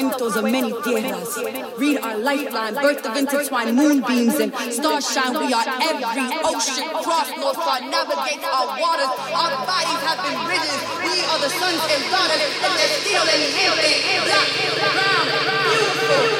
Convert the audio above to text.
cuentos of many tierras. Read our lifeline, birth of intertwined moonbeams and starshine. We are every ocean, cross north star, navigate our waters. Our bodies have been ridden. We are the sons and daughters of the steel and hailing. black, brown, beautiful.